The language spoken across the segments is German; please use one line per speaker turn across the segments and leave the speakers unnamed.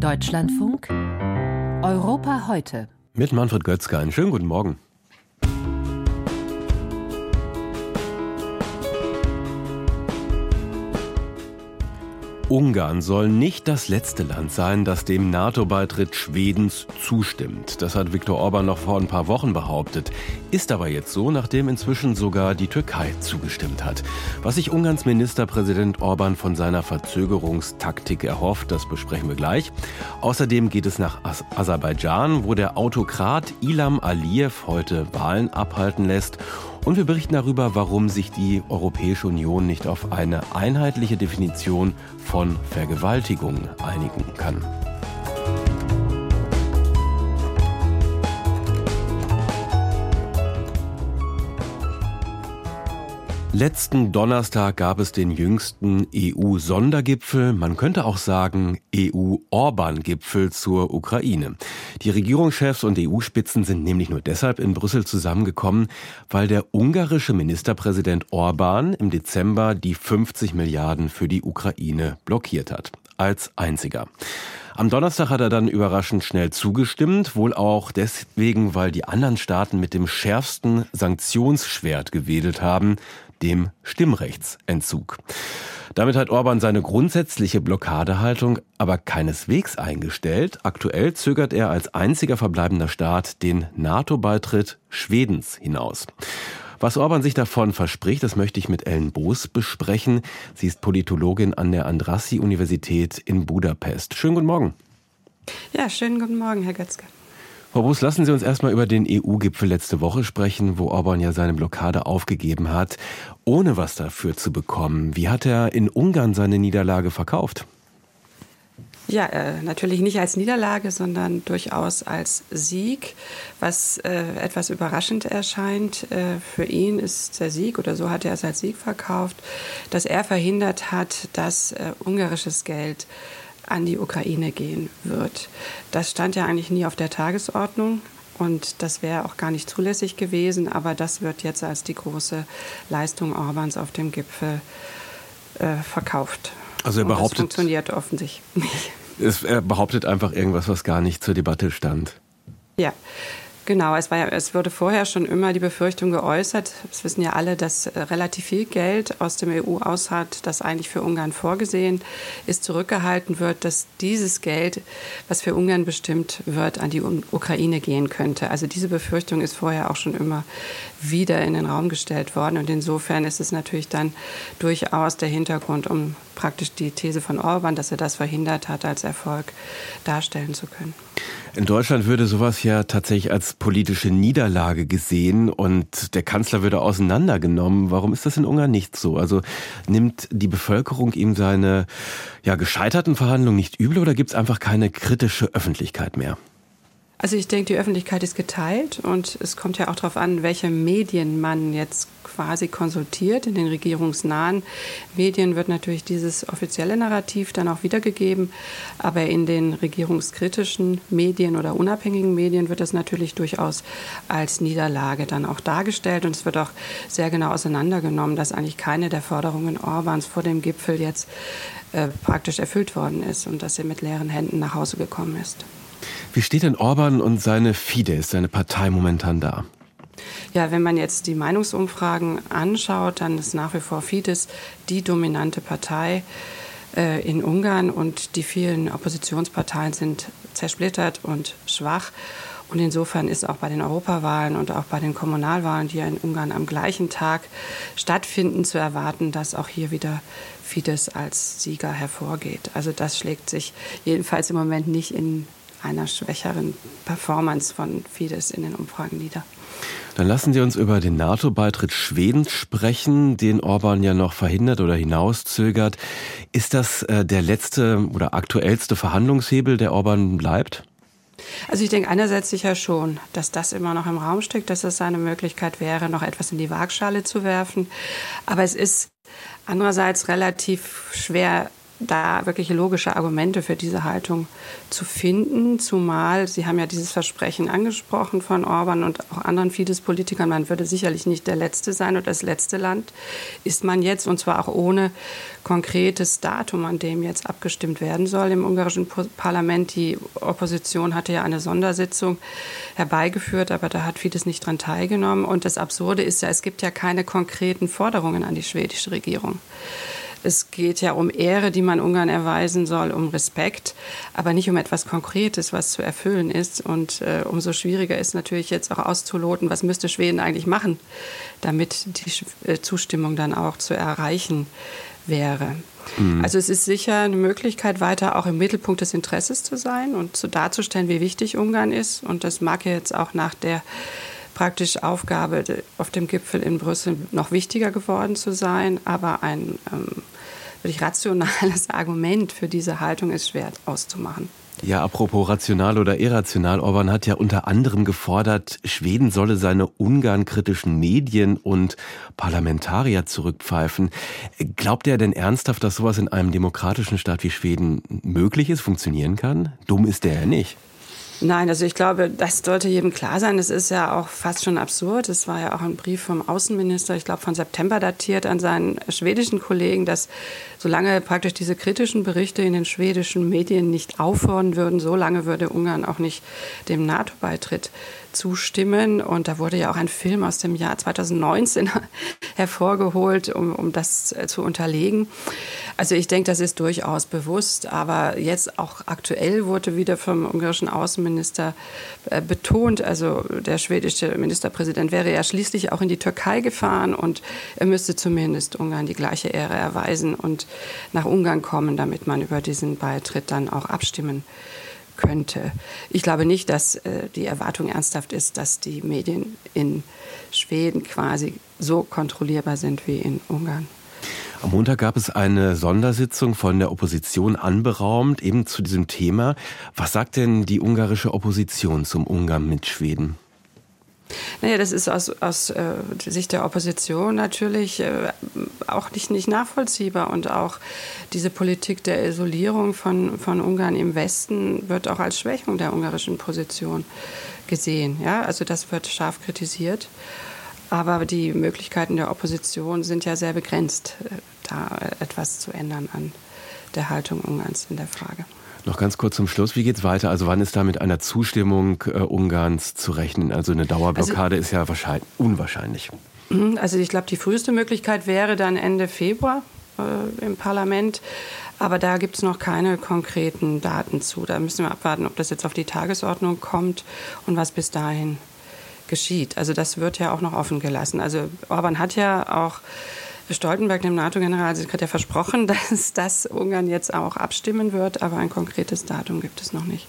Deutschlandfunk Europa heute.
Mit Manfred Götzke. Einen schönen guten Morgen. Ungarn soll nicht das letzte Land sein, das dem NATO-Beitritt Schwedens zustimmt. Das hat Viktor Orban noch vor ein paar Wochen behauptet. Ist aber jetzt so, nachdem inzwischen sogar die Türkei zugestimmt hat. Was sich Ungarns Ministerpräsident Orban von seiner Verzögerungstaktik erhofft, das besprechen wir gleich. Außerdem geht es nach Aserbaidschan, wo der Autokrat Ilham Aliyev heute Wahlen abhalten lässt und wir berichten darüber, warum sich die Europäische Union nicht auf eine einheitliche Definition von Vergewaltigung einigen kann. Letzten Donnerstag gab es den jüngsten EU-Sondergipfel, man könnte auch sagen EU-Orban-Gipfel zur Ukraine. Die Regierungschefs und EU-Spitzen sind nämlich nur deshalb in Brüssel zusammengekommen, weil der ungarische Ministerpräsident Orban im Dezember die 50 Milliarden für die Ukraine blockiert hat. Als einziger. Am Donnerstag hat er dann überraschend schnell zugestimmt, wohl auch deswegen, weil die anderen Staaten mit dem schärfsten Sanktionsschwert gewedelt haben, dem Stimmrechtsentzug. Damit hat Orban seine grundsätzliche Blockadehaltung aber keineswegs eingestellt. Aktuell zögert er als einziger verbleibender Staat den NATO-Beitritt Schwedens hinaus. Was Orban sich davon verspricht, das möchte ich mit Ellen Boos besprechen. Sie ist Politologin an der Andrassi-Universität in Budapest. Schönen guten Morgen.
Ja, schönen guten Morgen, Herr Götzke.
Frau Boos, lassen Sie uns erstmal über den EU-Gipfel letzte Woche sprechen, wo Orban ja seine Blockade aufgegeben hat, ohne was dafür zu bekommen. Wie hat er in Ungarn seine Niederlage verkauft?
Ja, äh, natürlich nicht als Niederlage, sondern durchaus als Sieg, was äh, etwas überraschend erscheint. Äh, für ihn ist der Sieg, oder so hat er es als Sieg verkauft, dass er verhindert hat, dass äh, ungarisches Geld an die Ukraine gehen wird. Das stand ja eigentlich nie auf der Tagesordnung. Und das wäre auch gar nicht zulässig gewesen, aber das wird jetzt als die große Leistung Orbans auf dem Gipfel äh, verkauft.
Also er behauptet.
das funktioniert offensichtlich nicht.
Es, er behauptet einfach irgendwas, was gar nicht zur Debatte stand.
Ja, Genau, es, war ja, es wurde vorher schon immer die Befürchtung geäußert, das wissen ja alle, dass äh, relativ viel Geld aus dem EU-Aushalt, das eigentlich für Ungarn vorgesehen ist, zurückgehalten wird, dass dieses Geld, was für Ungarn bestimmt wird, an die Ukraine gehen könnte. Also diese Befürchtung ist vorher auch schon immer wieder in den Raum gestellt worden. Und insofern ist es natürlich dann durchaus der Hintergrund, um praktisch die These von Orban, dass er das verhindert hat, als Erfolg darstellen zu können.
In Deutschland würde sowas ja tatsächlich als politische Niederlage gesehen und der Kanzler würde auseinandergenommen. Warum ist das in Ungarn nicht so? Also nimmt die Bevölkerung ihm seine ja, gescheiterten Verhandlungen nicht übel oder gibt es einfach keine kritische Öffentlichkeit mehr?
Also ich denke, die Öffentlichkeit ist geteilt und es kommt ja auch darauf an, welche Medien man jetzt quasi konsultiert. In den regierungsnahen Medien wird natürlich dieses offizielle Narrativ dann auch wiedergegeben, aber in den regierungskritischen Medien oder unabhängigen Medien wird das natürlich durchaus als Niederlage dann auch dargestellt und es wird auch sehr genau auseinandergenommen, dass eigentlich keine der Forderungen Orbans vor dem Gipfel jetzt äh, praktisch erfüllt worden ist und dass er mit leeren Händen nach Hause gekommen ist.
Wie steht denn Orban und seine Fidesz, seine Partei momentan da?
Ja, wenn man jetzt die Meinungsumfragen anschaut, dann ist nach wie vor Fidesz die dominante Partei äh, in Ungarn und die vielen Oppositionsparteien sind zersplittert und schwach. Und insofern ist auch bei den Europawahlen und auch bei den Kommunalwahlen, die ja in Ungarn am gleichen Tag stattfinden, zu erwarten, dass auch hier wieder Fidesz als Sieger hervorgeht. Also das schlägt sich jedenfalls im Moment nicht in einer schwächeren Performance von Fidesz in den Umfragen nieder.
Dann lassen Sie uns über den NATO-Beitritt Schwedens sprechen, den Orban ja noch verhindert oder hinauszögert. Ist das äh, der letzte oder aktuellste Verhandlungshebel, der Orban bleibt?
Also ich denke einerseits sicher schon, dass das immer noch im Raum steckt, dass es eine Möglichkeit wäre, noch etwas in die Waagschale zu werfen. Aber es ist andererseits relativ schwer da wirklich logische Argumente für diese Haltung zu finden, zumal Sie haben ja dieses Versprechen angesprochen von Orban und auch anderen Fidesz-Politikern, man würde sicherlich nicht der Letzte sein oder das letzte Land, ist man jetzt, und zwar auch ohne konkretes Datum, an dem jetzt abgestimmt werden soll im ungarischen Parlament. Die Opposition hatte ja eine Sondersitzung herbeigeführt, aber da hat Fidesz nicht dran teilgenommen. Und das Absurde ist ja, es gibt ja keine konkreten Forderungen an die schwedische Regierung. Es geht ja um Ehre, die man Ungarn erweisen soll, um Respekt, aber nicht um etwas Konkretes, was zu erfüllen ist. Und äh, umso schwieriger ist natürlich jetzt auch auszuloten, was müsste Schweden eigentlich machen, damit die äh, Zustimmung dann auch zu erreichen wäre. Mhm. Also es ist sicher eine Möglichkeit, weiter auch im Mittelpunkt des Interesses zu sein und zu darzustellen, wie wichtig Ungarn ist. Und das mag ja jetzt auch nach der praktisch Aufgabe auf dem Gipfel in Brüssel noch wichtiger geworden zu sein. Aber ein ähm, wirklich rationales Argument für diese Haltung ist schwer auszumachen.
Ja, apropos rational oder irrational, Orban hat ja unter anderem gefordert, Schweden solle seine ungarnkritischen Medien und Parlamentarier zurückpfeifen. Glaubt er denn ernsthaft, dass sowas in einem demokratischen Staat wie Schweden möglich ist, funktionieren kann? Dumm ist der ja nicht.
Nein, also ich glaube, das sollte jedem klar sein. Es ist ja auch fast schon absurd. Es war ja auch ein Brief vom Außenminister, ich glaube von September datiert, an seinen schwedischen Kollegen, dass solange praktisch diese kritischen Berichte in den schwedischen Medien nicht aufhören würden, solange würde Ungarn auch nicht dem NATO-Beitritt zustimmen. Und da wurde ja auch ein Film aus dem Jahr 2019 hervorgeholt, um, um das äh, zu unterlegen. Also ich denke, das ist durchaus bewusst. Aber jetzt auch aktuell wurde wieder vom ungarischen Außenminister äh, betont, also der schwedische Ministerpräsident wäre ja schließlich auch in die Türkei gefahren und er müsste zumindest Ungarn die gleiche Ehre erweisen und nach Ungarn kommen, damit man über diesen Beitritt dann auch abstimmen könnte. Ich glaube nicht, dass äh, die Erwartung ernsthaft ist, dass die Medien in Schweden quasi so kontrollierbar sind wie in Ungarn.
Am Montag gab es eine Sondersitzung von der Opposition anberaumt, eben zu diesem Thema. Was sagt denn die ungarische Opposition zum Umgang mit Schweden?
Naja, das ist aus, aus äh, Sicht der Opposition natürlich äh, auch nicht, nicht nachvollziehbar. Und auch diese Politik der Isolierung von, von Ungarn im Westen wird auch als Schwächung der ungarischen Position gesehen. Ja? Also das wird scharf kritisiert. Aber die Möglichkeiten der Opposition sind ja sehr begrenzt, äh, da etwas zu ändern an der Haltung Ungarns in der Frage.
Noch ganz kurz zum Schluss, wie geht es weiter? Also wann ist da mit einer Zustimmung äh, Ungarns zu rechnen? Also eine Dauerblockade also, ist ja wahrscheinlich unwahrscheinlich.
Mhm, also ich glaube, die früheste Möglichkeit wäre dann Ende Februar äh, im Parlament. Aber da gibt es noch keine konkreten Daten zu. Da müssen wir abwarten, ob das jetzt auf die Tagesordnung kommt und was bis dahin geschieht. Also das wird ja auch noch offen gelassen. Also Orban hat ja auch Stoltenberg, dem NATO-Generalsekretär, versprochen, dass das Ungarn jetzt auch abstimmen wird, aber ein konkretes Datum gibt es noch nicht.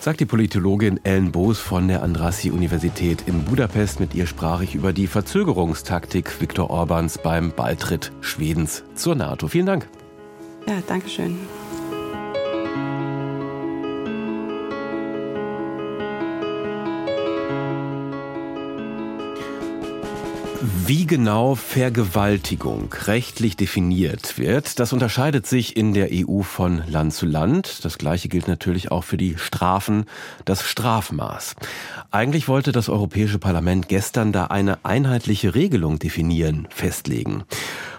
Sagt die Politologin Ellen Boos von der Andrassy-Universität in Budapest. Mit ihr sprach ich über die Verzögerungstaktik Viktor Orbans beim Beitritt Schwedens zur NATO. Vielen Dank.
Ja, danke schön.
Wie genau Vergewaltigung rechtlich definiert wird, das unterscheidet sich in der EU von Land zu Land. Das gleiche gilt natürlich auch für die Strafen, das Strafmaß. Eigentlich wollte das Europäische Parlament gestern da eine einheitliche Regelung definieren, festlegen.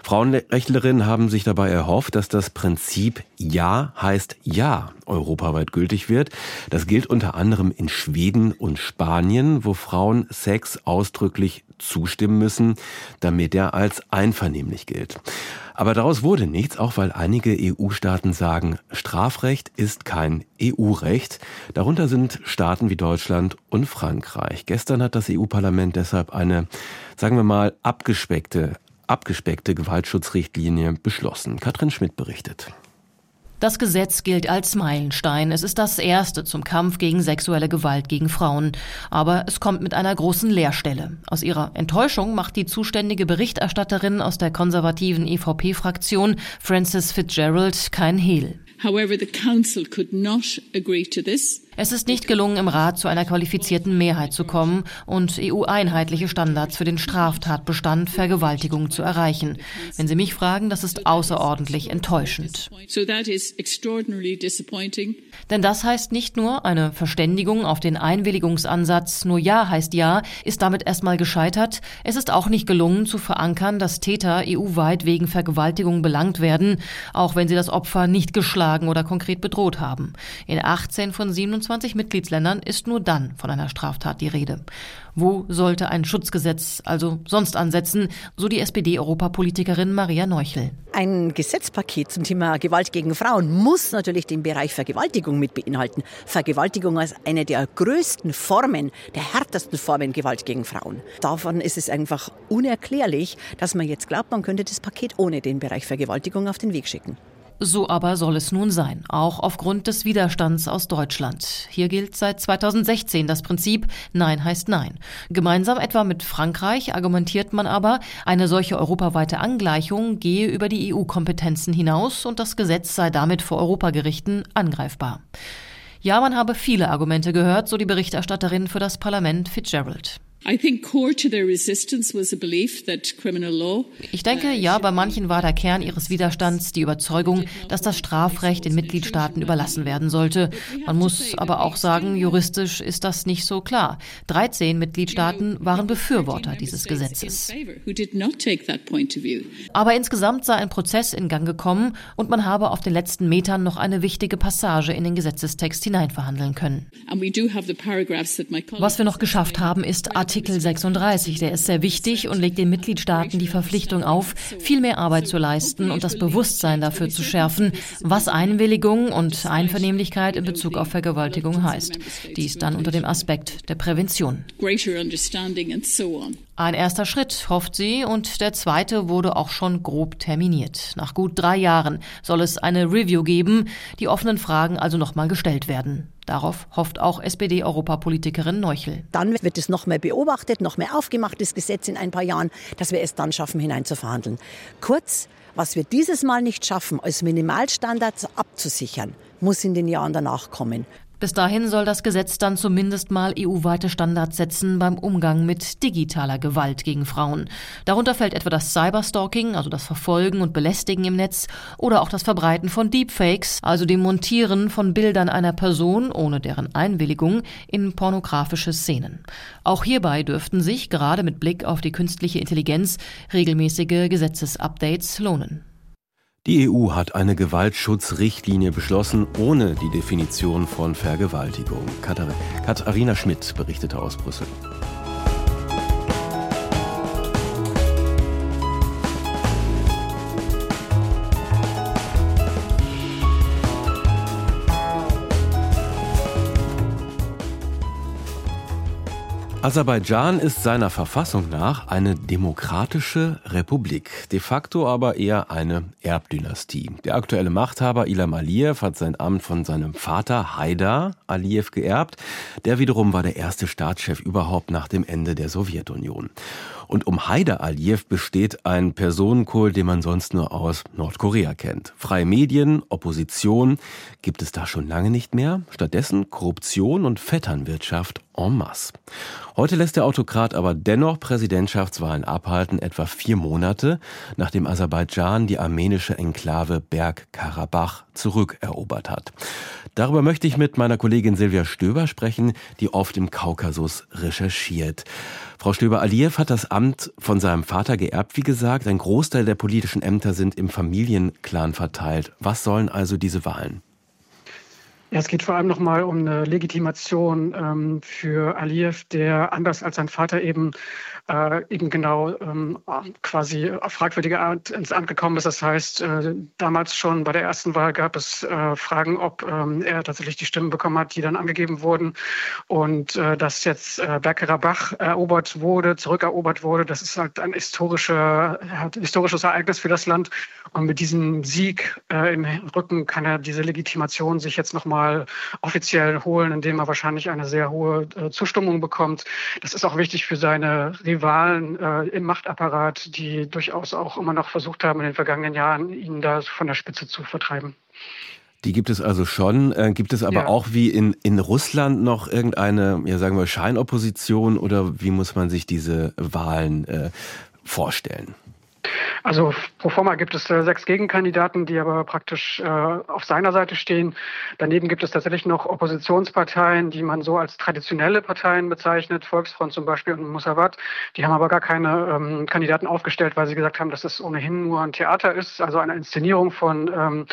Frauenrechtlerinnen haben sich dabei erhofft, dass das Prinzip Ja heißt Ja europaweit gültig wird. Das gilt unter anderem in Schweden und Spanien, wo Frauen Sex ausdrücklich zustimmen müssen, damit er als einvernehmlich gilt. Aber daraus wurde nichts, auch weil einige EU-Staaten sagen, Strafrecht ist kein EU-Recht. Darunter sind Staaten wie Deutschland und Frankreich. Gestern hat das EU-Parlament deshalb eine, sagen wir mal, abgespeckte, abgespeckte Gewaltschutzrichtlinie beschlossen. Katrin Schmidt berichtet.
Das Gesetz gilt als Meilenstein. Es ist das erste zum Kampf gegen sexuelle Gewalt gegen Frauen. Aber es kommt mit einer großen Leerstelle. Aus ihrer Enttäuschung macht die zuständige Berichterstatterin aus der konservativen EVP-Fraktion, Frances Fitzgerald, kein Hehl. However, the Council could not agree to this. Es ist nicht gelungen, im Rat zu einer qualifizierten Mehrheit zu kommen und EU-einheitliche Standards für den Straftatbestand Vergewaltigung zu erreichen. Wenn Sie mich fragen, das ist außerordentlich enttäuschend. Denn das heißt nicht nur eine Verständigung auf den Einwilligungsansatz, nur Ja heißt Ja, ist damit erstmal gescheitert. Es ist auch nicht gelungen zu verankern, dass Täter EU-weit wegen Vergewaltigung belangt werden, auch wenn sie das Opfer nicht geschlagen oder konkret bedroht haben. In 18 von 27 27 Mitgliedsländern ist nur dann von einer Straftat die Rede. Wo sollte ein Schutzgesetz also sonst ansetzen, so die SPD-Europapolitikerin Maria Neuchel.
Ein Gesetzpaket zum Thema Gewalt gegen Frauen muss natürlich den Bereich Vergewaltigung mit beinhalten. Vergewaltigung als eine der größten Formen, der härtesten Formen Gewalt gegen Frauen. Davon ist es einfach unerklärlich, dass man jetzt glaubt, man könnte das Paket ohne den Bereich Vergewaltigung auf den Weg schicken.
So aber soll es nun sein, auch aufgrund des Widerstands aus Deutschland. Hier gilt seit 2016 das Prinzip Nein heißt Nein. Gemeinsam etwa mit Frankreich argumentiert man aber, eine solche europaweite Angleichung gehe über die EU-Kompetenzen hinaus und das Gesetz sei damit vor Europagerichten angreifbar. Ja, man habe viele Argumente gehört, so die Berichterstatterin für das Parlament Fitzgerald. Ich denke, ja, bei manchen war der Kern ihres Widerstands die Überzeugung, dass das Strafrecht den Mitgliedstaaten überlassen werden sollte. Man muss aber auch sagen, juristisch ist das nicht so klar. 13 Mitgliedstaaten waren Befürworter dieses Gesetzes. Aber insgesamt sei ein Prozess in Gang gekommen und man habe auf den letzten Metern noch eine wichtige Passage in den Gesetzestext hineinverhandeln können. Was wir noch geschafft haben, ist Artikel 36. Der ist sehr wichtig und legt den Mitgliedstaaten die Verpflichtung auf, viel mehr Arbeit zu leisten und das Bewusstsein dafür zu schärfen, was Einwilligung und Einvernehmlichkeit in Bezug auf Vergewaltigung heißt. Dies dann unter dem Aspekt der Prävention. Ein erster Schritt, hofft sie, und der zweite wurde auch schon grob terminiert. Nach gut drei Jahren soll es eine Review geben, die offenen Fragen also nochmal gestellt werden. Darauf hofft auch SPD-Europapolitikerin Neuchel.
Dann wird es noch mehr beobachtet, noch mehr aufgemacht, das Gesetz in ein paar Jahren, dass wir es dann schaffen, hineinzuverhandeln. Kurz, was wir dieses Mal nicht schaffen, als Minimalstandards abzusichern, muss in den Jahren danach kommen.
Bis dahin soll das Gesetz dann zumindest mal EU-weite Standards setzen beim Umgang mit digitaler Gewalt gegen Frauen. Darunter fällt etwa das Cyberstalking, also das Verfolgen und Belästigen im Netz, oder auch das Verbreiten von Deepfakes, also dem Montieren von Bildern einer Person ohne deren Einwilligung in pornografische Szenen. Auch hierbei dürften sich, gerade mit Blick auf die künstliche Intelligenz, regelmäßige Gesetzesupdates lohnen.
Die EU hat eine Gewaltschutzrichtlinie beschlossen, ohne die Definition von Vergewaltigung. Katharina Schmidt berichtete aus Brüssel. Aserbaidschan ist seiner Verfassung nach eine demokratische Republik, de facto aber eher eine Erbdynastie. Der aktuelle Machthaber Ilham Aliyev hat sein Amt von seinem Vater Haidar Aliyev geerbt. Der wiederum war der erste Staatschef überhaupt nach dem Ende der Sowjetunion. Und um Haidar Aliyev besteht ein Personenkult, den man sonst nur aus Nordkorea kennt. Freie Medien, Opposition gibt es da schon lange nicht mehr. Stattdessen Korruption und Vetternwirtschaft en masse. Heute lässt der Autokrat aber dennoch Präsidentschaftswahlen abhalten, etwa vier Monate, nachdem Aserbaidschan die armenische Enklave Bergkarabach zurückerobert hat. Darüber möchte ich mit meiner Kollegin Silvia Stöber sprechen, die oft im Kaukasus recherchiert. Frau Stöber, Aliyev hat das Amt von seinem Vater geerbt, wie gesagt. Ein Großteil der politischen Ämter sind im Familienclan verteilt. Was sollen also diese Wahlen?
Ja, es geht vor allem nochmal um eine Legitimation ähm, für Aliyev, der anders als sein Vater eben äh, eben genau ähm, quasi auf fragwürdige Art ins Amt gekommen ist. Das heißt, äh, damals schon bei der ersten Wahl gab es äh, Fragen, ob ähm, er tatsächlich die Stimmen bekommen hat, die dann angegeben wurden. Und äh, dass jetzt äh, Bergkarabach erobert wurde, zurückerobert wurde, das ist halt ein historischer, historisches Ereignis für das Land. Und mit diesem Sieg äh, im Rücken kann er diese Legitimation sich jetzt nochmal offiziell holen, indem er wahrscheinlich eine sehr hohe äh, Zustimmung bekommt. Das ist auch wichtig für seine Rivalen äh, im Machtapparat, die durchaus auch immer noch versucht haben, in den vergangenen Jahren ihn da von der Spitze zu vertreiben.
Die gibt es also schon. Äh, gibt es aber ja. auch wie in, in Russland noch irgendeine, ja sagen wir, Scheinopposition oder wie muss man sich diese Wahlen äh, vorstellen?
Also pro forma gibt es äh, sechs Gegenkandidaten, die aber praktisch äh, auf seiner Seite stehen. Daneben gibt es tatsächlich noch Oppositionsparteien, die man so als traditionelle Parteien bezeichnet, Volksfront zum Beispiel und Musawat. Die haben aber gar keine ähm, Kandidaten aufgestellt, weil sie gesagt haben, dass es ohnehin nur ein Theater ist, also eine Inszenierung von ähm,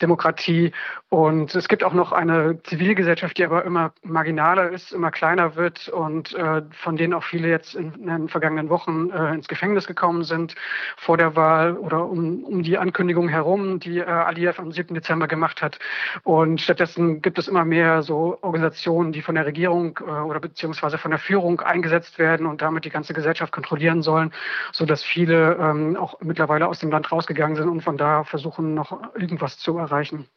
Demokratie. Und es gibt auch noch eine Zivilgesellschaft, die aber immer marginaler ist, immer kleiner wird und äh, von denen auch viele jetzt in, in den vergangenen Wochen äh, ins Gefängnis gekommen sind vor der Wahl oder um, um die Ankündigung herum, die äh, Aliyev am 7. Dezember gemacht hat. Und stattdessen gibt es immer mehr so Organisationen, die von der Regierung äh, oder beziehungsweise von der Führung eingesetzt werden und damit die ganze Gesellschaft kontrollieren sollen, so dass viele ähm, auch mittlerweile aus dem Land rausgegangen sind und von da versuchen, noch irgendwas zu erreichen.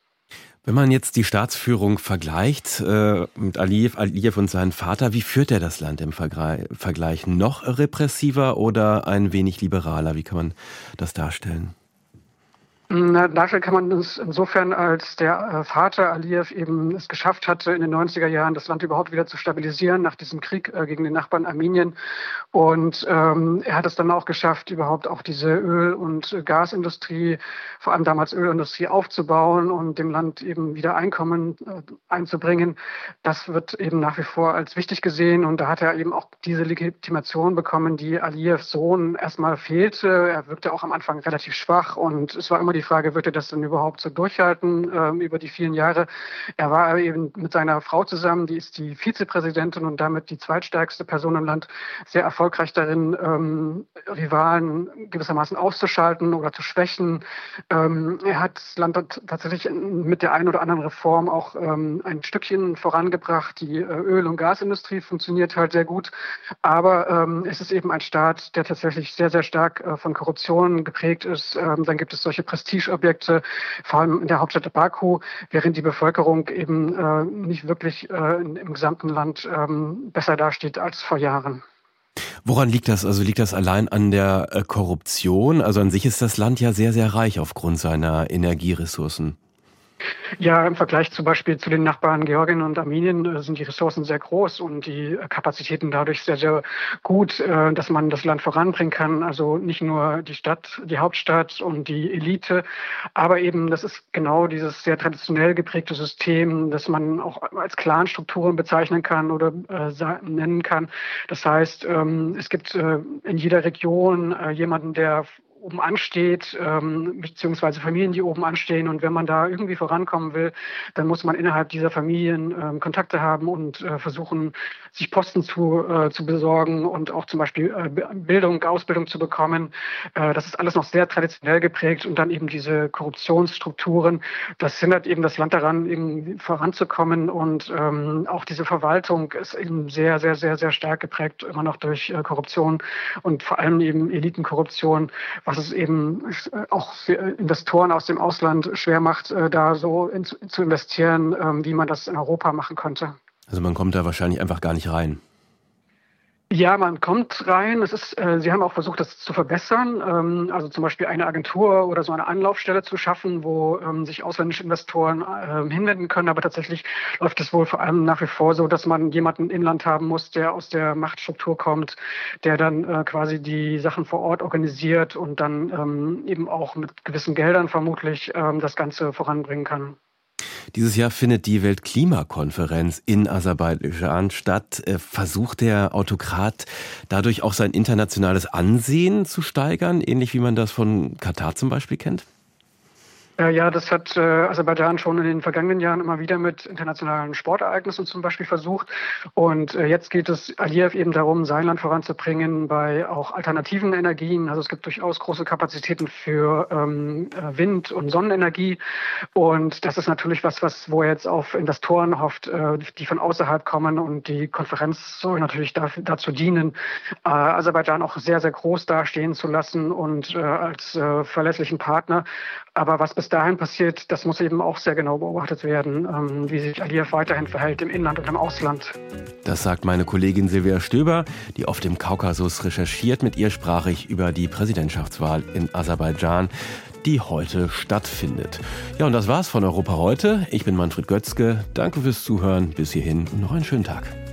Wenn man jetzt die Staatsführung vergleicht äh, mit Aliyev, Aliyev und seinem Vater, wie führt er das Land im Vergleich? Noch repressiver oder ein wenig liberaler? Wie kann man das darstellen?
Darstellen kann man es insofern, als der äh, Vater Aliyev eben es geschafft hatte, in den 90er Jahren das Land überhaupt wieder zu stabilisieren nach diesem Krieg äh, gegen den Nachbarn Armenien. Und ähm, er hat es dann auch geschafft, überhaupt auch diese Öl- und Gasindustrie, vor allem damals Ölindustrie, aufzubauen und dem Land eben wieder Einkommen äh, einzubringen. Das wird eben nach wie vor als wichtig gesehen. Und da hat er eben auch diese Legitimation bekommen, die Aliyevs Sohn erstmal fehlte. Er wirkte auch am Anfang relativ schwach und es war immer die Frage, wird er das denn überhaupt so durchhalten ähm, über die vielen Jahre? Er war eben mit seiner Frau zusammen, die ist die Vizepräsidentin und damit die zweitstärkste Person im Land, sehr erfolgreich darin, ähm, Rivalen gewissermaßen auszuschalten oder zu schwächen. Ähm, er hat das Land tatsächlich mit der einen oder anderen Reform auch ähm, ein Stückchen vorangebracht. Die äh, Öl- und Gasindustrie funktioniert halt sehr gut, aber ähm, es ist eben ein Staat, der tatsächlich sehr, sehr stark äh, von Korruption geprägt ist. Ähm, dann gibt es solche Prestige Prestigeobjekte, vor allem in der Hauptstadt Baku, während die Bevölkerung eben äh, nicht wirklich äh, im gesamten Land ähm, besser dasteht als vor Jahren.
Woran liegt das? Also liegt das allein an der äh, Korruption? Also an sich ist das Land ja sehr, sehr reich aufgrund seiner Energieressourcen.
Ja, im Vergleich zum Beispiel zu den Nachbarn Georgien und Armenien äh, sind die Ressourcen sehr groß und die äh, Kapazitäten dadurch sehr, sehr gut, äh, dass man das Land voranbringen kann. Also nicht nur die Stadt, die Hauptstadt und die Elite, aber eben, das ist genau dieses sehr traditionell geprägte System, das man auch als Clanstrukturen bezeichnen kann oder nennen kann. Das heißt, ähm, es gibt in jeder Region jemanden, der oben ansteht, ähm, beziehungsweise Familien, die oben anstehen. Und wenn man da irgendwie vorankommen will, dann muss man innerhalb dieser Familien ähm, Kontakte haben und äh, versuchen, sich Posten zu, äh, zu besorgen und auch zum Beispiel äh, Bildung, Ausbildung zu bekommen. Äh, das ist alles noch sehr traditionell geprägt und dann eben diese Korruptionsstrukturen. Das hindert eben das Land daran, eben voranzukommen und ähm, auch diese Verwaltung ist eben sehr, sehr, sehr, sehr stark geprägt, immer noch durch äh, Korruption und vor allem eben Elitenkorruption, was was es eben auch für Investoren aus dem Ausland schwer macht, äh, da so in, zu investieren, ähm, wie man das in Europa machen könnte.
Also man kommt da wahrscheinlich einfach gar nicht rein.
Ja, man kommt rein. Es ist, äh, Sie haben auch versucht, das zu verbessern. Ähm, also zum Beispiel eine Agentur oder so eine Anlaufstelle zu schaffen, wo ähm, sich ausländische Investoren äh, hinwenden können. Aber tatsächlich läuft es wohl vor allem nach wie vor so, dass man jemanden im Inland haben muss, der aus der Machtstruktur kommt, der dann äh, quasi die Sachen vor Ort organisiert und dann ähm, eben auch mit gewissen Geldern vermutlich ähm, das Ganze voranbringen kann.
Dieses Jahr findet die Weltklimakonferenz in Aserbaidschan statt. Äh, versucht der Autokrat dadurch auch sein internationales Ansehen zu steigern, ähnlich wie man das von Katar zum Beispiel kennt?
Äh, ja, das hat äh, Aserbaidschan schon in den vergangenen Jahren immer wieder mit internationalen Sportereignissen zum Beispiel versucht. Und äh, jetzt geht es Aliyev eben darum, sein Land voranzubringen bei auch alternativen Energien. Also es gibt durchaus große Kapazitäten für ähm, äh, Wind- und Sonnenenergie. Und das ist natürlich was, was wo er jetzt auf Investoren hofft, äh, die von außerhalb kommen. Und die Konferenz soll natürlich dafür, dazu dienen, äh, Aserbaidschan auch sehr, sehr groß dastehen zu lassen und äh, als verlässlichen Partner. Aber was bis dahin passiert, das muss eben auch sehr genau beobachtet werden, ähm, wie sich Aliyev weiterhin verhält im Inland und im Ausland.
Das sagt meine Kollegin Silvia Stöber, die auf dem Kaukasus recherchiert. Mit ihr sprach ich über die Präsidentschaftswahl in Aserbaidschan. die heute stattfindet. Ja, und das war's von Europa heute. Ich bin Manfred Götzke. Danke fürs Zuhören. Bis hierhin und noch einen schönen Tag.